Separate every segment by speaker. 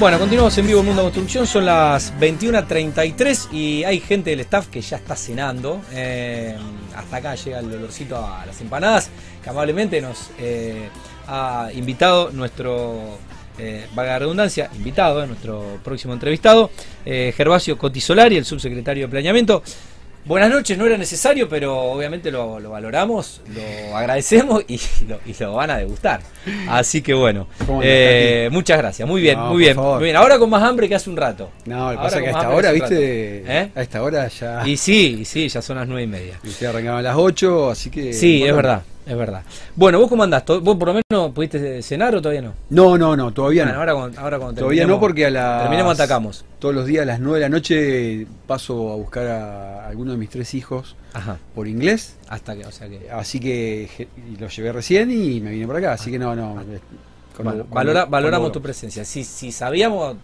Speaker 1: Bueno, continuamos en vivo Mundo Construcción, son las 21.33 y hay gente del staff que ya está cenando. Eh, hasta acá llega el olorcito a las empanadas, que amablemente nos eh, ha invitado nuestro, eh, vaga redundancia, invitado, nuestro próximo entrevistado, Gervasio Cotisolari, el subsecretario de Planeamiento. Buenas noches, no era necesario, pero obviamente lo, valoramos, lo agradecemos y lo, van a degustar. Así que bueno, eh, muchas gracias, muy bien, muy bien, muy bien. Ahora con más hambre que hace un rato.
Speaker 2: No, lo que pasa es que a esta hora, viste, ¿Eh? a esta hora ya...
Speaker 1: Y sí, y sí, ya son las nueve y media.
Speaker 2: Y se arrancaba a las ocho, así que...
Speaker 1: Sí, es verdad, es verdad. Bueno, ¿vos cómo andás? ¿Vos por lo menos pudiste cenar o todavía no?
Speaker 2: No, no, no, todavía no.
Speaker 1: Ahora, ahora cuando
Speaker 2: Todavía no porque a la...
Speaker 1: Terminemos atacamos.
Speaker 2: Todos los días a las 9 de la noche paso a buscar a alguno de mis tres hijos por inglés.
Speaker 1: Hasta que, o sea que...
Speaker 2: Así que los llevé recién y me vine por acá, así que no, no.
Speaker 1: valoramos tu presencia. Si, si sabíamos,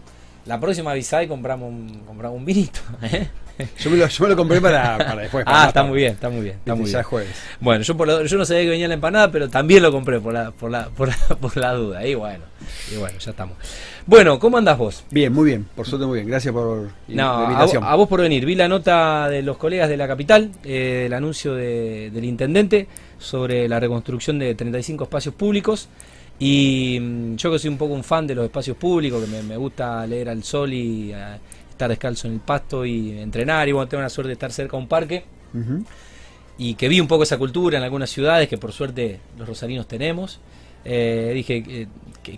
Speaker 1: la próxima avisada y compramos un, compramos un vinito. ¿eh?
Speaker 2: Yo me, lo, yo me lo compré para, para después.
Speaker 1: ah, está muy bien, está muy bien. Está muy bien. jueves. Bueno, yo, por yo no sabía que venía la empanada, pero también lo compré por la, por la, por la, por la duda. Y bueno, y bueno, ya estamos. Bueno, ¿cómo andás vos?
Speaker 2: Bien, muy bien, por suerte muy bien. Gracias por
Speaker 1: la invitación. A, vos por venir. Vi la nota de los colegas de la capital, eh, el anuncio del intendente sobre la reconstrucción de 35 espacios públicos. Y mm, yo que soy un poco un fan de los espacios públicos, que me, gusta leer al sol y estar descalzo en el pasto y entrenar y bueno, tengo la suerte de estar cerca de un parque y que vi un poco esa cultura en algunas ciudades que por suerte los rosarinos tenemos. Eh, dije, eh,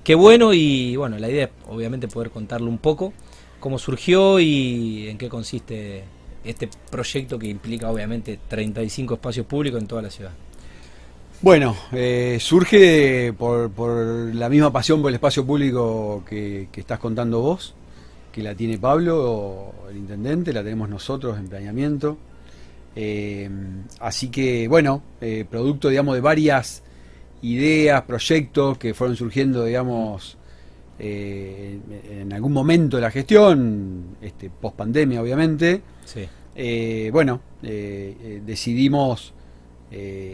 Speaker 1: qué bueno y bueno, la idea es obviamente poder contarle un poco cómo surgió y en qué consiste este proyecto que implica obviamente 35 espacios públicos en toda la ciudad.
Speaker 2: Bueno, eh, surge por, la misma pasión por el espacio público que estás contando vos que la tiene Pablo, el intendente, la tenemos nosotros en planeamiento. Eh, así que, bueno, eh, producto, digamos, de varias ideas, proyectos que fueron surgiendo, digamos, eh, en algún momento de la gestión, este, post pandemia, obviamente. bueno, decidimos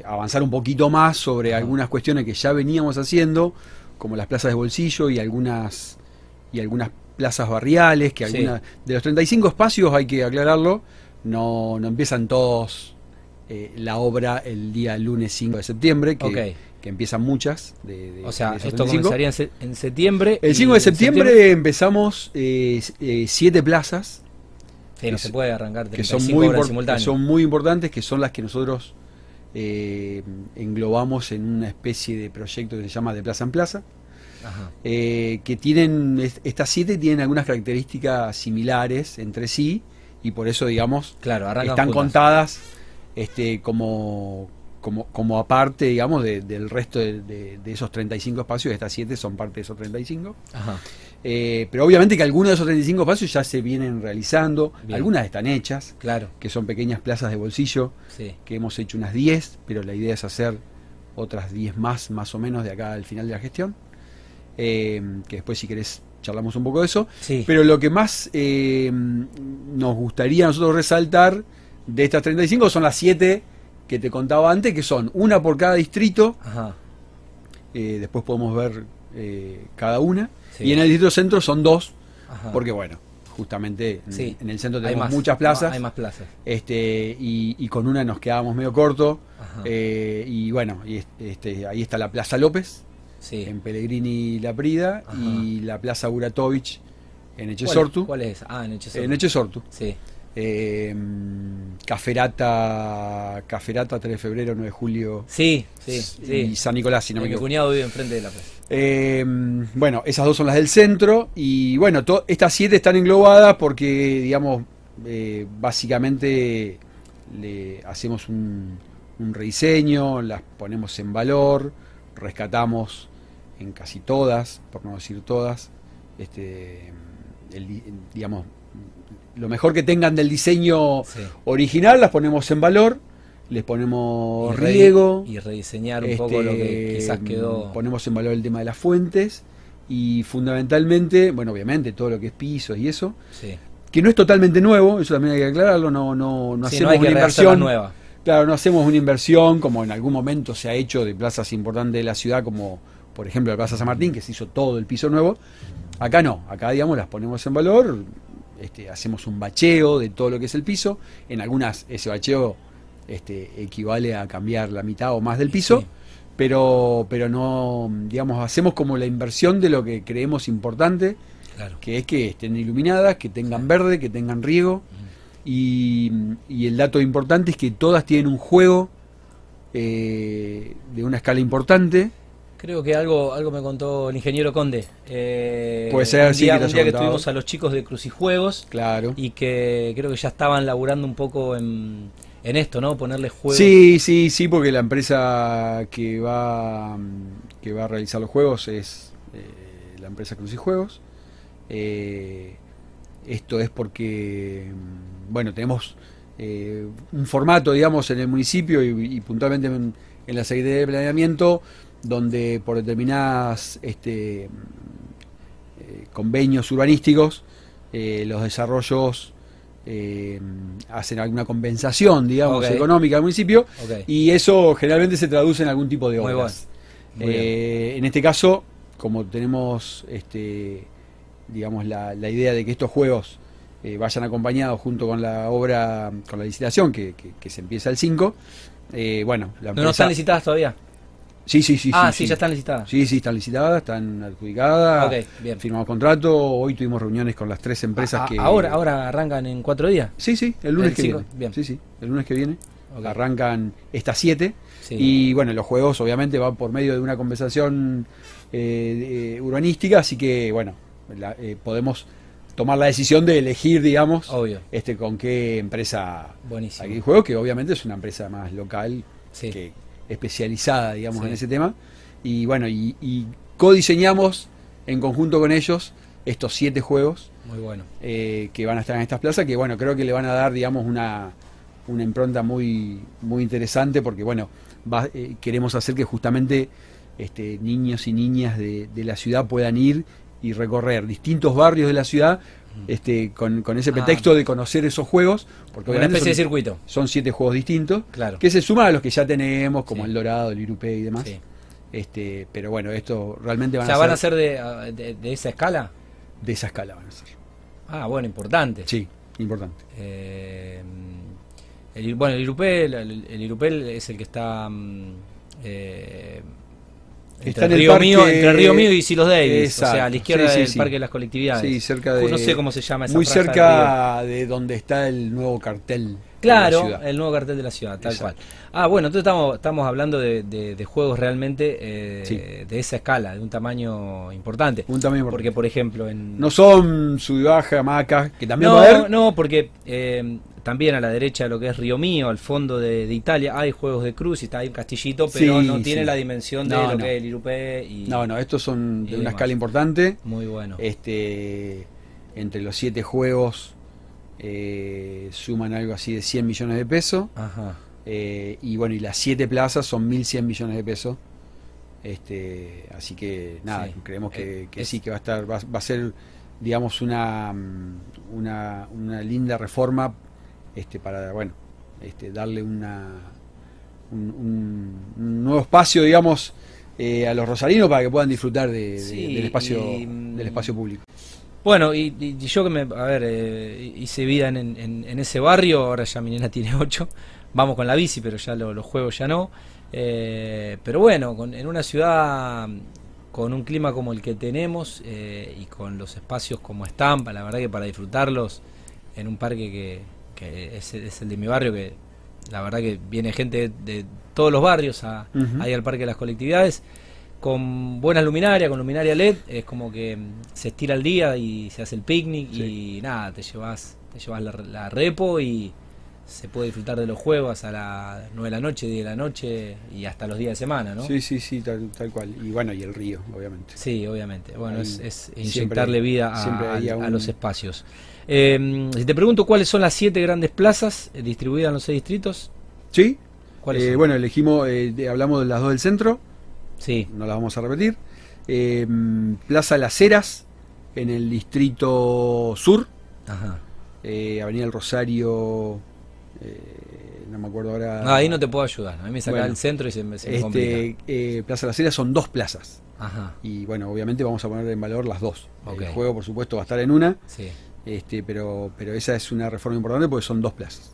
Speaker 2: avanzar un poquito más sobre algunas cuestiones que ya veníamos haciendo, como las plazas de bolsillo y algunas y algunas plazas barriales, que alguna, de los 35 espacios, hay que aclararlo, no, no empiezan todos eh, la obra el día lunes 5 de septiembre, que, que empiezan muchas. De,
Speaker 1: o sea, esto comenzaría en, septiembre.
Speaker 2: El 5 de septiembre, empezamos eh, eh, siete plazas.
Speaker 1: Sí, no se puede arrancar
Speaker 2: que son muy que son muy importantes, que son las que nosotros englobamos en una especie de proyecto que se llama de plaza en plaza. Eh, que tienen, estas siete tienen algunas características similares entre sí y por eso, digamos,
Speaker 1: claro,
Speaker 2: están contadas este, como, como, como aparte, digamos, del resto de, esos 35 espacios, estas siete son parte de esos 35. Eh, pero obviamente que algunos de esos 35 espacios ya se vienen realizando, algunas están hechas,
Speaker 1: claro.
Speaker 2: que son pequeñas plazas de bolsillo, que hemos hecho unas 10, pero la idea es hacer otras 10 más, más o menos, de acá al final de la gestión. Eh, que después si querés charlamos un poco de eso. Pero lo que más eh, nos gustaría nosotros resaltar de estas 35 son las 7 que te contaba antes, que son una por cada distrito. Eh, después podemos ver cada una. Y en el distrito centro son dos, porque bueno, justamente en, el centro tenemos muchas plazas.
Speaker 1: hay más plazas.
Speaker 2: Este, y, con una nos quedábamos medio corto. y bueno, y este, ahí está la Plaza López, en Pellegrini La Prida y la Plaza Uratovich en Echesortu.
Speaker 1: ¿Cuál, es? Ah, en Echesortu.
Speaker 2: En Echesortu.
Speaker 1: Sí.
Speaker 2: Eh, Caferata, Caferata 3 de febrero, 9 de julio.
Speaker 1: Sí, sí,
Speaker 2: y San Nicolás, si no
Speaker 1: me. Mi cuñado vive enfrente de la plaza.
Speaker 2: Eh, bueno, esas dos son las del centro y bueno, estas siete están englobadas porque, digamos, eh, básicamente le hacemos un, un rediseño, las ponemos en valor, rescatamos en casi todas, por no decir todas, este, digamos, lo mejor que tengan del diseño original las ponemos en valor, les ponemos riego.
Speaker 1: Y rediseñar un poco lo que este, quizás quedó.
Speaker 2: Ponemos en valor el tema de las fuentes y fundamentalmente, bueno, obviamente todo lo que es pisos y eso. Que no es totalmente nuevo, eso también hay que aclararlo, no, no, no hacemos una inversión
Speaker 1: nueva.
Speaker 2: Claro, no hacemos una inversión como en algún momento se ha hecho de plazas importantes de la ciudad, como por ejemplo la Plaza San Martín, que se hizo todo el piso nuevo. Acá no, acá digamos las ponemos en valor, este, hacemos un bacheo de todo lo que es el piso, en algunas ese bacheo este, equivale a cambiar la mitad o más del piso,
Speaker 1: Sí.
Speaker 2: pero, pero no, digamos, hacemos como la inversión de lo que creemos importante,
Speaker 1: Claro.
Speaker 2: que es que estén iluminadas, que tengan verde, que tengan riego, y, y el dato importante es que todas tienen un juego eh, de una escala importante.
Speaker 1: Creo que algo, algo me contó el ingeniero Conde. Eh,
Speaker 2: Puede ser,
Speaker 1: un
Speaker 2: sí,
Speaker 1: día,
Speaker 2: que
Speaker 1: un día que estuvimos a los chicos de Crucijuegos
Speaker 2: Claro.
Speaker 1: y que creo que ya estaban laburando un poco en, en esto, ¿no? Ponerle juegos.
Speaker 2: Sí, sí, sí, porque la empresa que va mm, que va a realizar los juegos es eh, la empresa Crucijuegos. Eh, esto es porque, mm, bueno, tenemos eh, un formato, digamos, en el municipio y, y puntualmente en, en la Secretaría de Planeamiento, donde por determinadas este, eh, convenios urbanísticos, eh, los desarrollos eh, hacen alguna compensación, digamos, económica al municipio, y eso generalmente se traduce en algún tipo de
Speaker 1: Muy
Speaker 2: obras.
Speaker 1: Muy.
Speaker 2: Eh, en este caso, como tenemos este, digamos la, la idea de que estos juegos eh, vayan acompañados junto con la obra, con la licitación que, que- que se empieza el 5, eh, bueno, la
Speaker 1: ¿No, no están licitadas todavía?
Speaker 2: Sí, sí, sí.
Speaker 1: ah, sí, ya están licitadas.
Speaker 2: Sí, sí, están licitadas, están adjudicadas.
Speaker 1: Ok, bien.
Speaker 2: Firmamos contrato. Hoy tuvimos reuniones con las tres empresas
Speaker 1: A-
Speaker 2: que.
Speaker 1: ahora, ahora arrancan en cuatro días.
Speaker 2: Sí, sí, el lunes
Speaker 1: El
Speaker 2: que
Speaker 1: cinco,
Speaker 2: viene.
Speaker 1: bien.
Speaker 2: Sí, sí, el lunes que viene. Arrancan estas siete.
Speaker 1: Sí.
Speaker 2: Y bueno, los juegos obviamente van por medio de una compensación eh, urbanística, así que bueno, la- eh, podemos tomar la decisión de elegir, digamos,
Speaker 1: Obvio.
Speaker 2: este con qué empresa
Speaker 1: Buenísimo.
Speaker 2: aquí juego, que obviamente es una empresa más local
Speaker 1: Sí.
Speaker 2: que especializada, digamos,
Speaker 1: Sí.
Speaker 2: en ese tema. Y bueno, y, y codiseñamos en conjunto con ellos estos siete juegos
Speaker 1: Muy bueno.
Speaker 2: eh, que van a estar en estas plazas, que bueno, creo que le van a dar, digamos, una, una impronta muy, muy interesante, porque bueno, va- eh, queremos hacer que justamente este, niños y niñas de, de la ciudad puedan ir y recorrer distintos barrios de la ciudad este, con, con ese
Speaker 1: Ah.
Speaker 2: pretexto de conocer esos juegos, porque
Speaker 1: Una especie de
Speaker 2: son,
Speaker 1: circuito.
Speaker 2: son siete juegos distintos,
Speaker 1: Claro.
Speaker 2: que se suman a los que ya tenemos, como
Speaker 1: Sí.
Speaker 2: el Dorado, el Irupé y demás.
Speaker 1: Sí.
Speaker 2: Este, pero bueno, esto realmente
Speaker 1: O
Speaker 2: van,
Speaker 1: sea,
Speaker 2: a,
Speaker 1: van a
Speaker 2: ser
Speaker 1: ser de, ah, de, de esa escala.
Speaker 2: de esa escala van a ser.
Speaker 1: Ah, bueno, importante.
Speaker 2: Sí, importante.
Speaker 1: Eh, el, bueno, el Irupel, el, el es el que está mm, eh, entre,
Speaker 2: Está en el
Speaker 1: Río
Speaker 2: parque-
Speaker 1: Mío, entre Río Mío y Silos Davis, o sea, a la izquierda
Speaker 2: Sí,
Speaker 1: del
Speaker 2: sí.
Speaker 1: Parque de las Colectividades.
Speaker 2: Sí, cerca de.
Speaker 1: No sé cómo se llama esa
Speaker 2: Muy cerca de donde está el nuevo cartel. de
Speaker 1: Claro, el nuevo cartel de la ciudad, tal
Speaker 2: Exacto.
Speaker 1: cual. Ah, bueno, entonces estamos, estamos hablando de, de- de juegos realmente eh,
Speaker 2: Sí.
Speaker 1: de esa escala, de un tamaño importante.
Speaker 2: Un tamaño
Speaker 1: Porque,
Speaker 2: importante.
Speaker 1: por ejemplo, en...
Speaker 2: No son sub y baja, que también
Speaker 1: no,
Speaker 2: va a haber.
Speaker 1: no, porque eh, también a la derecha de lo que es Río Mío, al fondo de, de Italia, hay juegos de cruz y está ahí un castillito, pero
Speaker 2: Sí,
Speaker 1: no tiene
Speaker 2: sí.
Speaker 1: la dimensión de
Speaker 2: No,
Speaker 1: lo
Speaker 2: no.
Speaker 1: que es el Irupé y
Speaker 2: No, no, estos son de una
Speaker 1: demás.
Speaker 2: escala importante.
Speaker 1: muy bueno.
Speaker 2: Este, entre los siete juegos eh, suman algo así de 100 millones de pesos.
Speaker 1: Ajá.
Speaker 2: Eh, y bueno, y las siete plazas son 1.100 millones de pesos. Este, así que nada,
Speaker 1: Sí.
Speaker 2: creemos que,
Speaker 1: Eh,
Speaker 2: que
Speaker 1: es-
Speaker 2: sí, que va a estar, va, va a ser, digamos, una, mm, una, una linda reforma este, para, bueno, este, darle una, un, nuevo espacio, digamos, eh, a los rosarinos para que puedan disfrutar de- del, espacio,
Speaker 1: y, mm,
Speaker 2: del espacio público.
Speaker 1: Bueno, y, y- yo que me, a ver, eh, hice vida en, en- en ese barrio, ahora ya mi nena tiene 8, vamos con la bici, pero ya lo- los juegos ya no. Eh, pero bueno, con- en una ciudad con un clima como el que tenemos eh, y con los espacios como están, la verdad que para disfrutarlos en un parque que, que es, es el de mi barrio, que la verdad que viene gente de, de todos los barrios a,
Speaker 2: Ujú.
Speaker 1: ahí al Parque de las Colectividades, con buenas luminarias, con luminaria LED, es como que se estira el día y se hace el picnic y nada, te llevas, te llevas la, la repo y se puede disfrutar de los juegos a las 9 de la noche, 10 de la noche y hasta los días de semana, ¿no?
Speaker 2: Sí, sí, sí, tal, tal cual. Y bueno, y el río, obviamente.
Speaker 1: Sí, obviamente. Bueno,
Speaker 2: Ahí
Speaker 1: es, es inyectarle vida a,
Speaker 2: un-
Speaker 1: los espacios. Eh, si te pregunto cuáles son las siete grandes plazas eh, distribuidas en los seis distritos,
Speaker 2: ¿Sí?
Speaker 1: ¿cuáles
Speaker 2: Eh,
Speaker 1: son?
Speaker 2: bueno, elegimos, eh, hablamos de las dos del centro,
Speaker 1: Sí,
Speaker 2: no las vamos a repetir. Eh, Plaza Las Heras, en el distrito sur,
Speaker 1: ajá.
Speaker 2: eh, Avenida El Rosario, eh, no me acuerdo ahora.
Speaker 1: No, ahí no te puedo ayudar. A mí me saca
Speaker 2: Bueno,
Speaker 1: el centro y se me, se me.
Speaker 2: Este, Plaza Las Heras son dos plazas.
Speaker 1: Ajá,
Speaker 2: Y bueno, obviamente vamos a poner en valor las dos.
Speaker 1: Ok.
Speaker 2: El juego, por supuesto, va a estar en una,
Speaker 1: sí.
Speaker 2: Este, pero, pero esa es una reforma importante porque son dos plazas.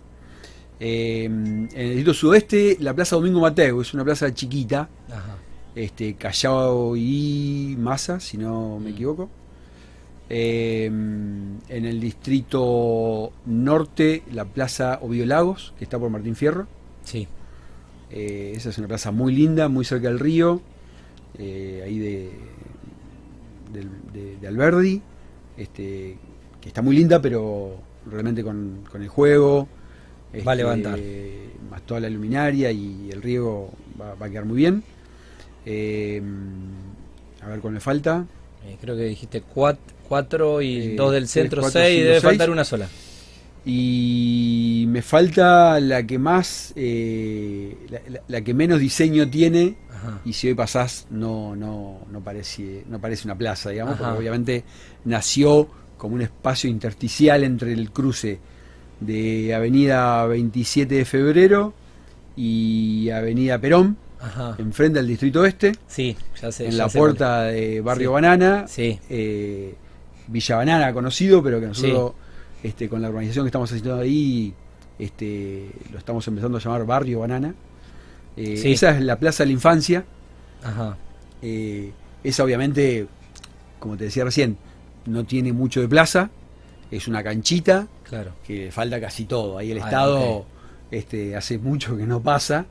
Speaker 2: Eh, en el distrito sudeste, la Plaza Domingo Mateo, es una plaza chiquita,
Speaker 1: Ajá.
Speaker 2: este, Callao y Massa, si no me
Speaker 1: Mm.
Speaker 2: equivoco. Eh, en el distrito norte, la Plaza Oviedo Lagos, que está por Martín Fierro.
Speaker 1: Sí.
Speaker 2: Eh, esa es una plaza muy linda, muy cerca del río, ahí de, del- de, de Alberdi, este, que está muy linda, pero realmente con, con el juego.
Speaker 1: Va a
Speaker 2: este,
Speaker 1: levantar.
Speaker 2: Más toda la luminaria y el riego va, va a quedar muy bien. Eh, a ver cuál me falta.
Speaker 1: Eh, creo que dijiste cuat- cuatro y
Speaker 2: Eh,
Speaker 1: dos del centro,
Speaker 2: cuatro,
Speaker 1: seis.
Speaker 2: cinco,
Speaker 1: Debe
Speaker 2: seis.
Speaker 1: faltar una sola.
Speaker 2: Y me falta la que más, eh, la, la- la que menos diseño tiene,
Speaker 1: Ajá.
Speaker 2: y si hoy pasás no no no parece no parece una plaza digamos
Speaker 1: Ajá.
Speaker 2: porque obviamente nació como un espacio intersticial entre el cruce de Avenida 27 de Febrero y Avenida Perón
Speaker 1: Ajá.
Speaker 2: enfrente al Distrito Oeste
Speaker 1: Sí, ya sé.
Speaker 2: en
Speaker 1: ya
Speaker 2: la
Speaker 1: sé cuál
Speaker 2: puerta de Barrio
Speaker 1: Sí.
Speaker 2: Banana.
Speaker 1: Sí.
Speaker 2: eh, Villa Banana conocido pero que nosotros este, con la urbanización que estamos haciendo ahí este, lo estamos empezando a llamar Barrio Banana Eh, esa es la Plaza de la Infancia
Speaker 1: Ajá.
Speaker 2: eh, esa obviamente, como te decía recién, no tiene mucho de plaza, es una canchita
Speaker 1: Claro.
Speaker 2: que le falta casi todo. Ahí el
Speaker 1: Ah,
Speaker 2: Estado este, hace mucho que no pasa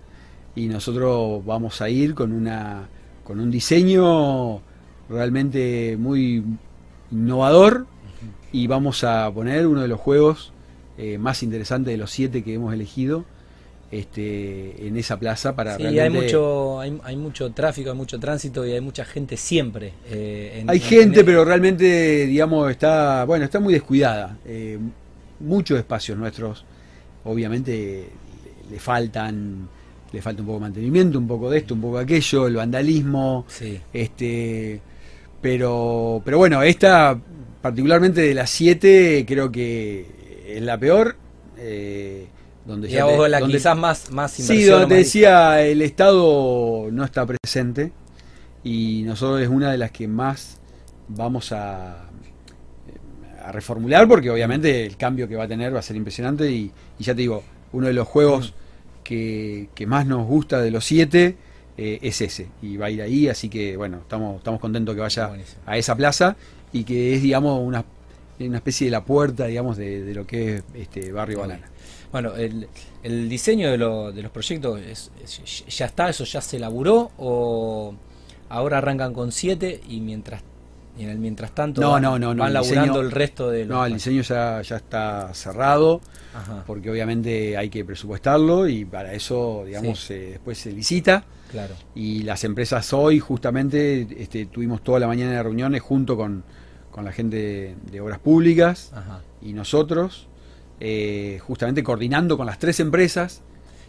Speaker 2: y nosotros vamos a ir con una con un diseño realmente muy innovador y vamos a poner uno de los juegos eh, más interesantes de los siete que hemos elegido este, en esa plaza para
Speaker 1: Sí,
Speaker 2: realmente...
Speaker 1: hay mucho, hay, hay mucho tráfico, hay mucho tránsito y hay mucha gente siempre. eh, en-
Speaker 2: Hay
Speaker 1: en-
Speaker 2: gente,
Speaker 1: en-
Speaker 2: pero realmente, digamos, está, bueno, está muy descuidada. Eh, muchos espacios nuestros, obviamente, le, faltan, le falta un poco de mantenimiento, un poco de esto, un poco de aquello, el vandalismo,
Speaker 1: Sí.
Speaker 2: este, pero, pero bueno, esta, particularmente de las siete, creo que es la peor. eh, donde
Speaker 1: Y
Speaker 2: ya te-
Speaker 1: la
Speaker 2: donde-
Speaker 1: quizás más, más
Speaker 2: Sí, donde te decía, el Estado no está presente y nosotros es una de las que más vamos a, a reformular porque obviamente el cambio que va a tener va a ser impresionante y, y ya te digo, uno de los juegos que, que más nos gusta de los siete eh, es ese y va a ir ahí, así que bueno, estamos, estamos contentos que vaya
Speaker 1: Buenísimo.
Speaker 2: a esa plaza y que es, digamos, una, una especie de la puerta, digamos, de, de lo que es este Barrio. Banana.
Speaker 1: Bueno, el, el diseño de, lo- de los proyectos es- es- ya está, eso ya se elaboró o ahora arrancan con siete y mientras y en el mientras tanto
Speaker 2: No,
Speaker 1: van,
Speaker 2: no, no, no,
Speaker 1: van
Speaker 2: el
Speaker 1: laburando
Speaker 2: diseño-
Speaker 1: el resto de los
Speaker 2: No, el diseño ya, ya está cerrado,
Speaker 1: Ajá,
Speaker 2: porque obviamente hay que presupuestarlo y para eso, digamos,
Speaker 1: Sí.
Speaker 2: eh, después se licita.
Speaker 1: claro.
Speaker 2: Y las empresas hoy, justamente, este, tuvimos toda la mañana de reuniones junto con, con la gente de, de Obras Públicas
Speaker 1: Ajá.
Speaker 2: y nosotros, eh, justamente coordinando con las tres empresas.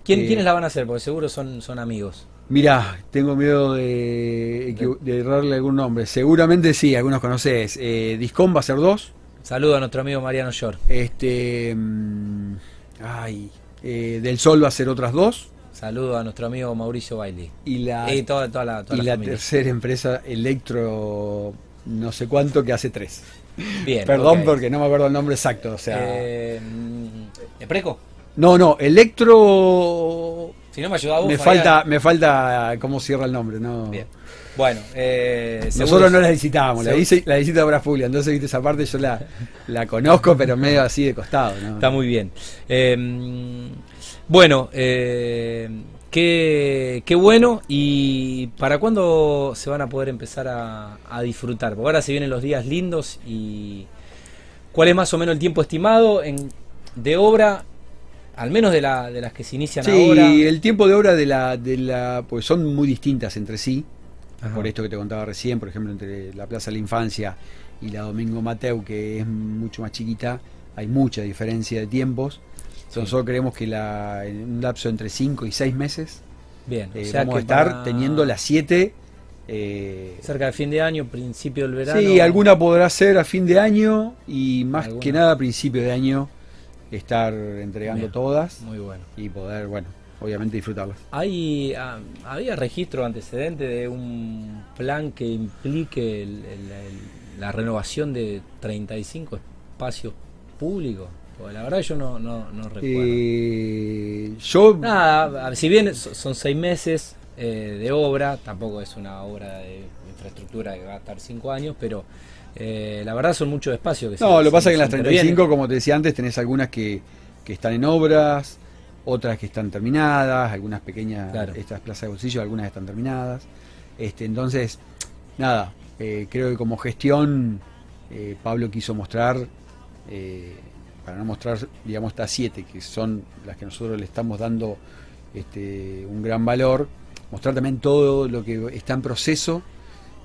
Speaker 1: ¿Quién,
Speaker 2: Eh,
Speaker 1: ¿Quiénes la van a hacer? Porque seguro son, son amigos.
Speaker 2: Mirá, tengo miedo de, de errarle algún nombre. Seguramente sí, algunos conoces. Eh, Discom va a ser dos.
Speaker 1: Saludo a nuestro amigo Mariano Shore.
Speaker 2: Este. mm, ay. eh, Del Sol va a ser otras dos.
Speaker 1: Saludo a nuestro amigo Mauricio Bailey.
Speaker 2: Y la,
Speaker 1: Y toda, toda la, toda
Speaker 2: y
Speaker 1: la
Speaker 2: tercera empresa, Electro. No sé cuánto, que hace tres.
Speaker 1: Bien.
Speaker 2: Perdón porque no me acuerdo el nombre exacto. O sea.
Speaker 1: Eh, ¿Epreco?
Speaker 2: No, no, Electro.
Speaker 1: Si no me ayuda vos.
Speaker 2: Me falta, me falta cómo cierra el nombre, ¿no?
Speaker 1: Bien. Bueno, eh,
Speaker 2: Nosotros no la licitábamos, la, hice, la licita Obras Públicas, entonces viste esa parte yo la, la conozco, pero medio así de costado, ¿no?
Speaker 1: Está muy bien. Eh, bueno, eh, qué, qué bueno. ¿Y para cuándo se van a poder empezar a, a disfrutar? Porque ahora se vienen los días lindos y ¿cuál es más o menos el tiempo estimado en, de obra? Al menos de, la, de las que se inician
Speaker 2: Sí,
Speaker 1: ahora.
Speaker 2: el tiempo de obra de la, de la, pues son muy distintas entre sí,
Speaker 1: Ajá.
Speaker 2: por esto que te contaba recién, por ejemplo, entre la Plaza de la Infancia y la Domingo Mateu, que es mucho más chiquita, hay mucha diferencia de tiempos.
Speaker 1: Sí.
Speaker 2: Nosotros creemos que la, en un lapso entre 5 y 6 meses
Speaker 1: Bien, o
Speaker 2: eh,
Speaker 1: sea
Speaker 2: vamos
Speaker 1: que
Speaker 2: a estar teniendo las 7. Eh,
Speaker 1: cerca de fin de año, principio del verano.
Speaker 2: sí, alguna podrá ser a fin de año y más
Speaker 1: Alguna.
Speaker 2: que nada a principio de año. estar entregando
Speaker 1: Bien.
Speaker 2: todas
Speaker 1: Muy bueno.
Speaker 2: y poder, bueno, obviamente disfrutarlas.
Speaker 1: ¿Hay, ah, ¿Había registro antecedente de un plan que implique el- el- el- la renovación de 35 espacios públicos? Porque la verdad yo no, no, no recuerdo.
Speaker 2: Eh, yo,
Speaker 1: Nada, si bien so- son seis meses eh, de obra, tampoco es una obra de infraestructura que va a estar cinco años, pero eh, la verdad son muchos espacios que se-
Speaker 2: no, lo
Speaker 1: se-
Speaker 2: que pasa que en las 35,
Speaker 1: intervienen.
Speaker 2: como te decía antes, tenés algunas que, que están en obras, otras que están terminadas, algunas pequeñas,
Speaker 1: Claro.
Speaker 2: estas plazas de bolsillo, algunas están terminadas. Este, entonces, nada, eh, creo que como gestión Pablo quiso mostrar, eh, para no mostrar, digamos, estas siete, que son las que nosotros le estamos dando este, un gran valor, mostrar también todo lo que está en proceso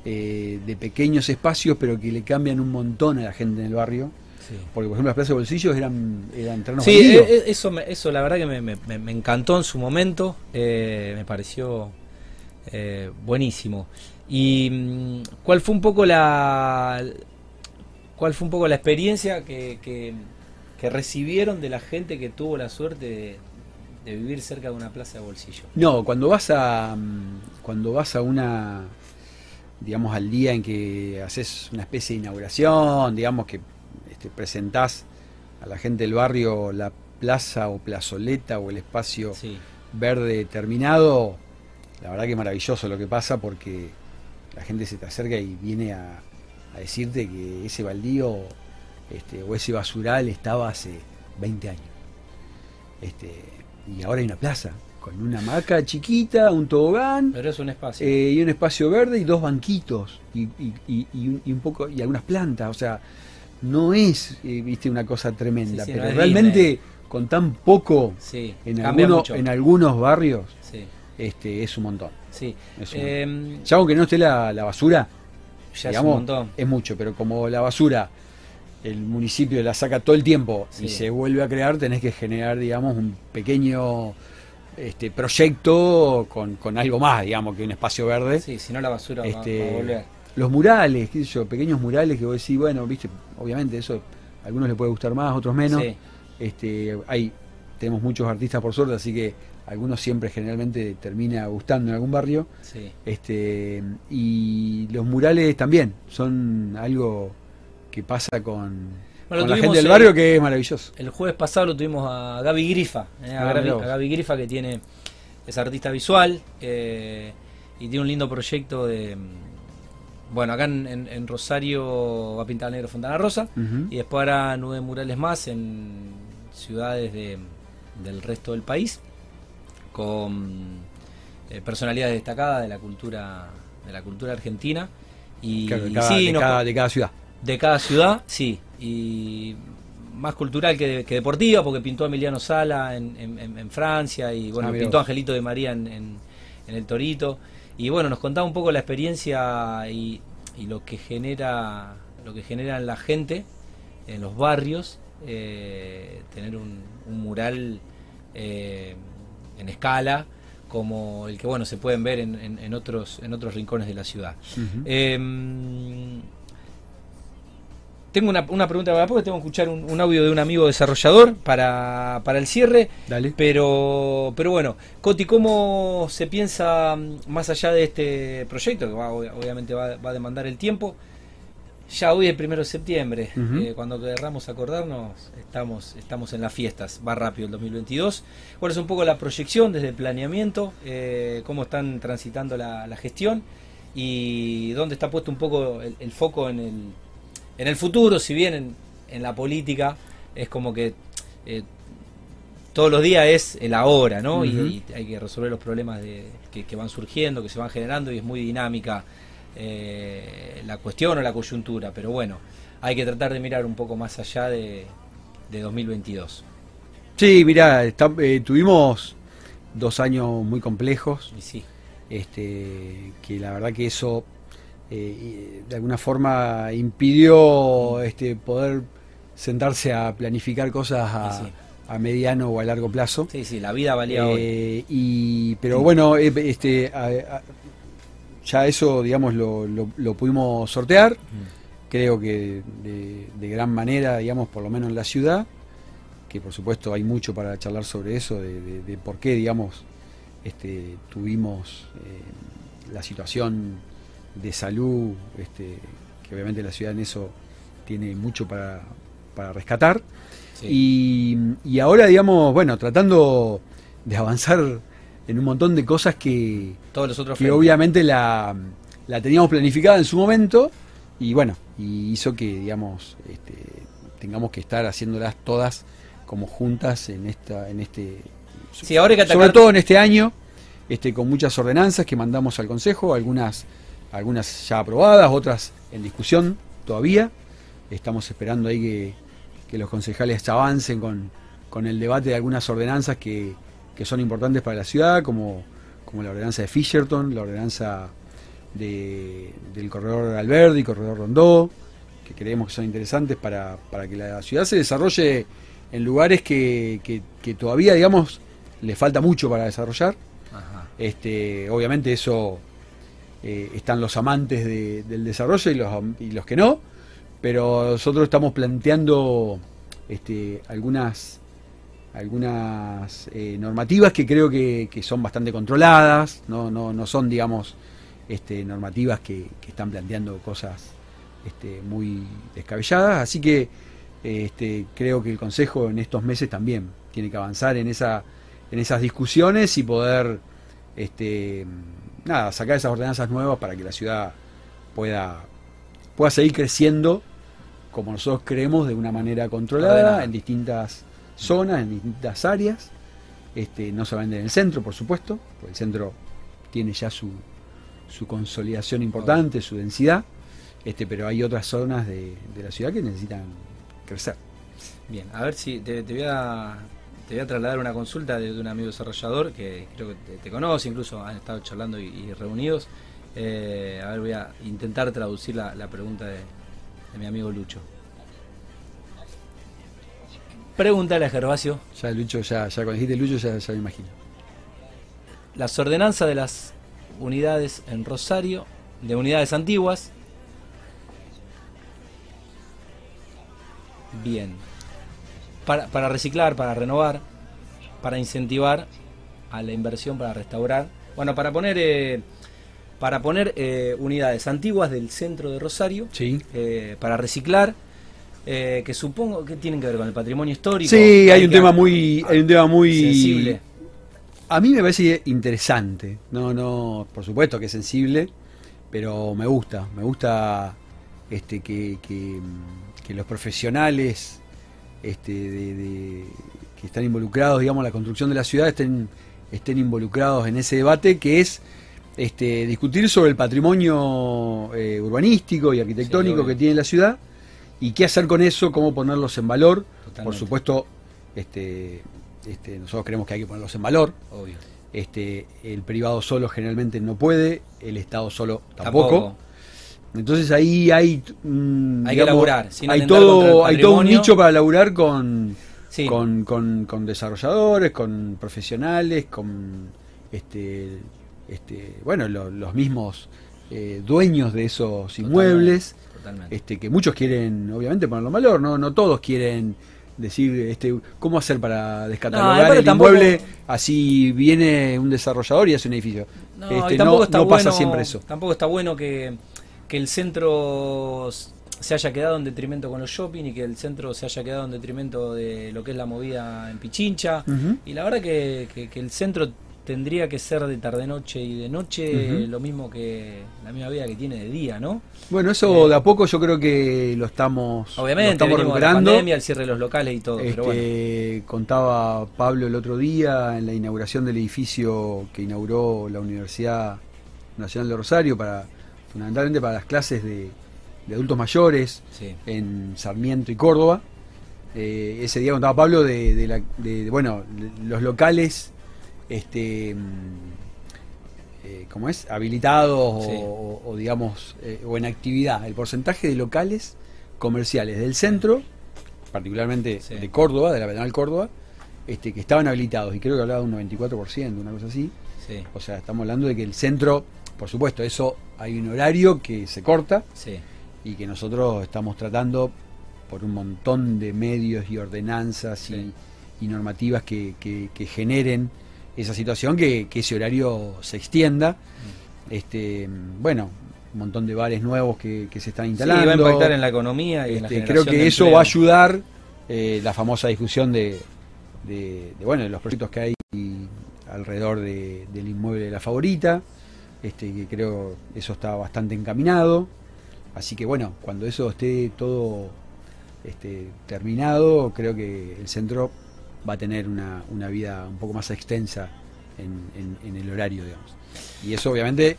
Speaker 2: eh, de pequeños espacios, pero que le cambian un montón a la gente en el barrio.
Speaker 1: Sí.
Speaker 2: Porque, por ejemplo, las plazas de bolsillos eran, eran terrenos
Speaker 1: Sí, eh, eh, eso, me- eso la verdad que me, me- me- me encantó en su momento, eh, me pareció eh, buenísimo. ¿Y mm, cuál fue un poco la cuál fue un poco la experiencia que, que- que recibieron de la gente que tuvo la suerte de, de vivir cerca de una plaza de bolsillo?
Speaker 2: No, cuando vas a mm, cuando vas a una digamos al día en que haces una especie de inauguración, digamos que este, presentás a la gente del barrio la plaza o plazoleta o el espacio
Speaker 1: Sí,
Speaker 2: verde terminado, la verdad que es maravilloso lo que pasa porque la gente se te acerca y viene a, a decirte que ese baldío este, o ese basural estaba hace 20 años. Este, y ahora hay una plaza con una hamaca chiquita, un tobogán
Speaker 1: pero es un espacio.
Speaker 2: eh, y un espacio verde y dos banquitos y, y- y- y un, poco y algunas plantas. O sea, no es eh, viste una cosa tremenda,
Speaker 1: Sí, sí, no
Speaker 2: pero
Speaker 1: es
Speaker 2: realmente
Speaker 1: Disney.
Speaker 2: con tan poco
Speaker 1: sí,
Speaker 2: en,
Speaker 1: cambia
Speaker 2: alguno-
Speaker 1: mucho.
Speaker 2: en algunos barrios este, es un montón.
Speaker 1: sí.
Speaker 2: Es un
Speaker 1: Eh,
Speaker 2: Ya aunque no esté la, la basura,
Speaker 1: ya es
Speaker 2: digamos,
Speaker 1: un montón.
Speaker 2: es mucho, pero como la basura el municipio la saca todo el tiempo y se vuelve a crear, tenés que generar, digamos, un pequeño este, proyecto con, con algo más, digamos, que un espacio verde.
Speaker 1: Sí, si no la basura
Speaker 2: Este,
Speaker 1: va, a volver.
Speaker 2: Los murales, qué sé yo, pequeños murales que vos decís, bueno, viste, obviamente eso a algunos les puede gustar más, otros menos.
Speaker 1: Sí.
Speaker 2: Este, hay, tenemos muchos artistas por suerte, así que algunos siempre generalmente termina gustando en algún barrio.
Speaker 1: Sí.
Speaker 2: Este, y los murales también son algo que pasa con,
Speaker 1: Bueno,
Speaker 2: con la gente del barrio que es maravilloso.
Speaker 1: El jueves pasado lo tuvimos a Gaby Grifa, eh, a,
Speaker 2: Ah,
Speaker 1: Gaby, a Grifa que tiene es artista visual eh, y tiene un lindo proyecto de mm, bueno acá en, en- en Rosario va a pintar negro Fontana Rosa y después hará nueve murales más en ciudades de- del resto del país con eh, personalidades destacadas de la cultura de la cultura argentina y
Speaker 2: Claro, de cada,
Speaker 1: sí,
Speaker 2: de
Speaker 1: nos-
Speaker 2: cada- de cada ciudad.
Speaker 1: De cada ciudad, sí. Y más cultural que, que deportiva, porque pintó a Emiliano Sala en, en- en- Francia y bueno,
Speaker 2: Ah,
Speaker 1: pintó a. Angelito de María en, en- el Torito. Y bueno, nos contaba un poco la experiencia y, y lo que genera lo que genera en la gente, en los barrios, eh, tener un, un mural eh, en escala como el que bueno se pueden ver en, otros en otros rincones de la ciudad. Eh, tengo una, una pregunta para porque tengo que escuchar un, un audio de un amigo desarrollador para, para el cierre.
Speaker 2: Dale.
Speaker 1: Pero, pero bueno, Coti, ¿cómo se piensa mm, más allá de este proyecto, que va, obviamente va, va a demandar el tiempo? Ya hoy es el primero de septiembre, eh, cuando querramos acordarnos, estamos, estamos en las fiestas, va rápido el 2022. ¿Cuál es un poco la proyección desde el planeamiento? eh, ¿Cómo están transitando la, la gestión? ¿Y dónde está puesto un poco el, el foco en el, en el futuro? Si bien en, en la política es como que eh, todos los días es el ahora, ¿no? Y- hay que resolver los problemas de, que, que van surgiendo, que se van generando y es muy dinámica eh, la cuestión o la coyuntura. Pero bueno, hay que tratar de mirar un poco más allá de, de 2022.
Speaker 2: Sí, mirá, está- eh, tuvimos dos años muy complejos,
Speaker 1: Y sí,
Speaker 2: este, que la verdad que eso eh, de alguna forma impidió este, poder sentarse a planificar cosas a,
Speaker 1: Sí, sí.
Speaker 2: a mediano o a largo plazo.
Speaker 1: sí, sí, la vida valía hoy.
Speaker 2: Eh, y, pero bueno, eh, este, a- a- ya eso, digamos, lo, lo- lo pudimos sortear.
Speaker 1: Mm.
Speaker 2: Creo que de, de gran manera, digamos, por lo menos en la ciudad. que por supuesto hay mucho para charlar sobre eso, de, de por qué, digamos, este, tuvimos eh, la situación de salud, este, que obviamente la ciudad en eso tiene mucho para, para rescatar. Y, ahora, digamos, bueno, tratando de avanzar en un montón de cosas que,
Speaker 1: Todos los otros
Speaker 2: que obviamente la, la, teníamos planificada en su momento y bueno, y hizo que, digamos, este, tengamos que estar haciéndolas todas como juntas en esta en este
Speaker 1: Sí, ahora que
Speaker 2: Sobre todo en este año, este, con muchas ordenanzas que mandamos al Consejo, algunas, algunas ya aprobadas, otras en discusión todavía. Estamos esperando ahí que, que los concejales avancen con, con, el debate de algunas ordenanzas que, que, son importantes para la ciudad, como, como la ordenanza de Fisherton, la ordenanza de, del corredor Alberdi, corredor Rondó, que creemos que son interesantes para, para que la ciudad se desarrolle en lugares que, que todavía, digamos, le falta mucho para desarrollar. Este, obviamente eso eh, están los amantes del desarrollo y los, y los que no, pero nosotros estamos planteando este, algunas algunas eh, normativas que creo que, son bastante controladas, no, no, no son, digamos, este, normativas que, están planteando cosas este, muy descabelladas, así que este, creo que el Consejo en estos meses también tiene que avanzar en esa en esas discusiones y poder nada, sacar esas ordenanzas nuevas para que la ciudad pueda, pueda seguir creciendo como nosotros creemos de una manera controlada en distintas zonas, en distintas áreas, este, no solamente en el centro, por supuesto, porque el centro tiene ya su, su consolidación importante, su densidad, este, pero hay otras zonas de, la ciudad que necesitan crecer.
Speaker 1: Bien, a ver si te voy a te voy a trasladar una consulta de, un amigo desarrollador que creo que te, conoce, incluso han estado charlando y, reunidos. Eh, a ver, voy a intentar traducir la, pregunta de, mi amigo Lucho. Pregúntale a Gervasio.
Speaker 2: Ya Lucho, ya, ya cuando dijiste Lucho ya, ya me imagino.
Speaker 1: Las ordenanzas de las unidades en Rosario, de unidades antiguas. Bien para, para reciclar, para renovar, para incentivar a la inversión para restaurar. Bueno, para poner eh, para poner eh, unidades antiguas del centro de Rosario,
Speaker 2: sí.
Speaker 1: Eh, para reciclar, que supongo que tienen que ver con el patrimonio histórico.
Speaker 2: Sí, hay un tema muy, hay un tema muy sensible. A mí me parece interesante. No, no, por supuesto que es sensible, pero me gusta, me gusta este que, que, que los profesionales este, de, que están involucrados, digamos, en la construcción de la ciudad, estén, estén involucrados en ese debate que es este, discutir sobre el patrimonio eh, urbanístico y arquitectónico que tiene la ciudad y qué hacer con eso, cómo ponerlos en valor. Por supuesto, este, este, nosotros creemos que hay que ponerlos en valor. Este, el privado solo generalmente no puede, el Estado solo tampoco. Entonces ahí hay.
Speaker 1: Mm, hay que laburar.
Speaker 2: hay, todo, hay todo un nicho para laburar con, con, desarrolladores, con profesionales, con. este, este Bueno, los mismos eh, dueños de esos inmuebles. Este, que muchos quieren, obviamente, ponerlo en valor. No, no todos quieren decir este cómo hacer para descatalogar el inmueble así viene un desarrollador y hace un edificio
Speaker 1: no, este, no pasa siempre eso tampoco está bueno que que el centro se haya quedado en detrimento con los shopping y que el centro se haya quedado en detrimento de lo que es la movida en Pichincha. Y la verdad que, que, el centro tendría que ser de tarde-noche y de noche lo mismo que la misma vida que tiene de día, ¿no?
Speaker 2: Bueno, eso eh, de a poco yo creo que lo estamos,
Speaker 1: obviamente,
Speaker 2: lo estamos
Speaker 1: recuperando. La pandemia, el cierre de los locales y todo.
Speaker 2: Este, Contaba Pablo el otro día en la inauguración del edificio que inauguró la Universidad Nacional de Rosario para fundamentalmente para las clases de, adultos mayores en Sarmiento y Córdoba. Eh, ese día contaba Pablo de, bueno, los locales, este, mm, eh, ¿cómo es? Habilitados o, digamos, eh, o en actividad. El porcentaje de locales comerciales del centro, particularmente de Córdoba, de la Penal Córdoba, este, que estaban habilitados, y creo que hablaba de un 94%, una cosa así. O sea, estamos hablando de que el centro por supuesto, eso hay un horario que se corta y que nosotros estamos tratando por un montón de medios y ordenanzas y, normativas que, que, generen esa situación, que, ese horario se extienda. Mm. Este, bueno, un montón de bares nuevos que, se están instalando. Sí,
Speaker 1: va a impactar en la economía y en la
Speaker 2: este, Creo que eso va a ayudar eh, la famosa discusión de, de, bueno, de los proyectos que hay alrededor del inmueble de la favorita. Este, que creo eso está bastante encaminado. Así que bueno, cuando eso esté todo este, terminado, creo que el centro va a tener una, una vida un poco más extensa en, en, el horario, digamos. Y eso obviamente,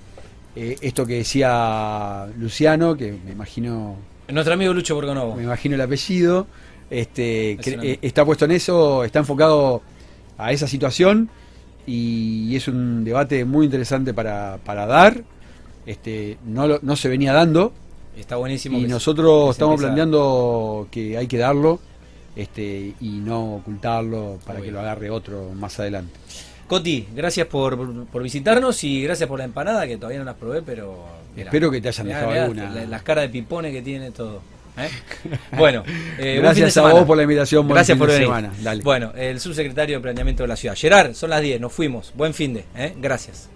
Speaker 2: eh, esto que decía Luciano, que me imagino...
Speaker 1: Nuestro amigo Lucho Borgonovo.
Speaker 2: Me imagino el apellido, este, eh, está puesto en eso, está enfocado a esa situación y, es un debate muy interesante para, para dar. Este, no, no se venía dando.
Speaker 1: Está buenísimo.
Speaker 2: Y nosotros estamos planteando que hay que darlo este, y no ocultarlo para que lo agarre otro más adelante.
Speaker 1: Coti, gracias por, por, visitarnos y gracias por la empanada que todavía no las probé, pero...
Speaker 2: Espero que te hayan dejado alguna.
Speaker 1: Las caras de pipones que tiene todo. ¿Eh? Bueno,
Speaker 2: eh, gracias a vos por la invitación.
Speaker 1: gracias por venir. Semana. Bueno, el subsecretario de Planeamiento de la Ciudad. Gerard, son las 10, nos fuimos. Buen fin de. ¿eh? Gracias.